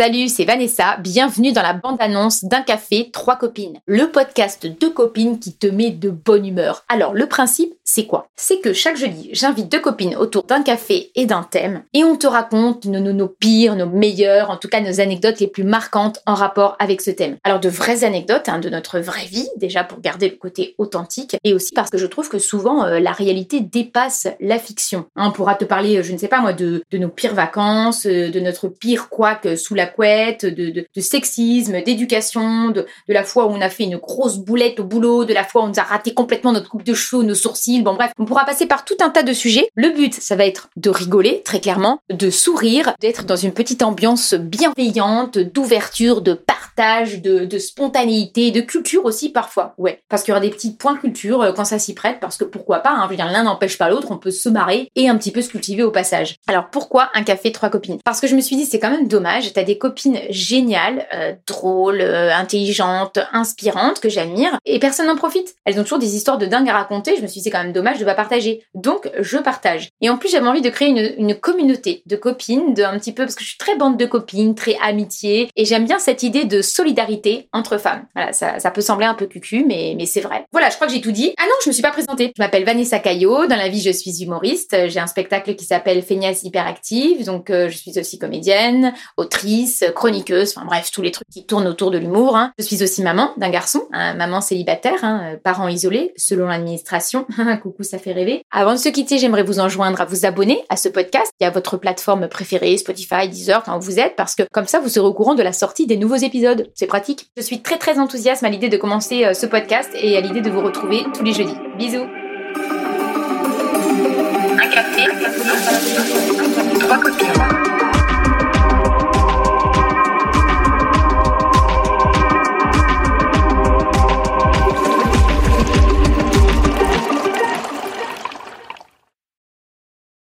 Salut, c'est Vanessa, bienvenue dans la bande-annonce d'un café, trois copines. Le podcast de copines qui te met de bonne humeur. Alors, le principe, c'est quoi? C'est que chaque jeudi, j'invite deux copines autour d'un café et d'un thème, et on te raconte nos, nos, pires, nos meilleures, en tout cas nos anecdotes les plus marquantes en rapport avec ce thème. Alors, de vraies anecdotes hein, de notre vraie vie, déjà pour garder le côté authentique, et aussi parce que je trouve que souvent, euh, la réalité dépasse la fiction. On pourra te parler, je ne sais pas moi, de, de nos pires vacances, euh, de notre pire couac sous la de sexisme, d'éducation, de, de, la fois où on a fait une grosse boulette au boulot, de la fois où on nous a raté complètement notre coupe de cheveux, nos sourcils. Bon bref, on pourra passer par tout un tas de sujets. Le but, ça va être de rigoler, très clairement, de sourire, d'être dans une petite ambiance bienveillante, d'ouverture, de partage, de, spontanéité, de culture aussi parfois. Ouais, parce qu'il y aura des petits points culture euh, quand ça s'y prête, parce que pourquoi pas, hein, je veux dire, l'un n'empêche pas l'autre, on peut se marrer et un petit peu se cultiver au passage. Alors pourquoi un café trois copines? Parce que je me suis dit, c'est quand même dommage, t'as des copines géniales, euh, drôles, euh, intelligentes, inspirantes, que j'admire, et personne n'en profite. Elles ont toujours des histoires de dingue à raconter, je me suis dit c'est quand même dommage de pas partager. Donc je partage. Et en plus j'avais envie de créer une, une, communauté de copines, de un petit peu, parce que je suis très bande de copines, très amitié, et j'aime bien cette idée de solidarité entre femmes. Voilà, ça, ça peut sembler un peu cucu, mais, mais c'est vrai. Voilà, je crois que j'ai tout dit. Ah non, je me suis pas présentée. Je m'appelle Vanessa Caillot, dans la vie je suis humoriste, j'ai un spectacle qui s'appelle Feignasse Hyperactive, donc euh, je suis aussi comédienne, autrice, chroniqueuse, enfin bref, tous les trucs qui tournent autour de l'humour. Hein. Je suis aussi maman d'un garçon, maman célibataire, hein, parent isolé, selon l'administration. Coucou, ça fait rêver. Avant de se quitter, j'aimerais vous enjoindre à vous abonner à ce podcast et à votre plateforme préférée, Spotify, Deezer, quand vous êtes, parce que comme ça, vous serez au courant de la sortie des nouveaux épisodes. C'est pratique. Je suis très très enthousiaste à l'idée de commencer euh, ce podcast et à l'idée de vous retrouver tous les jeudis. Bisous.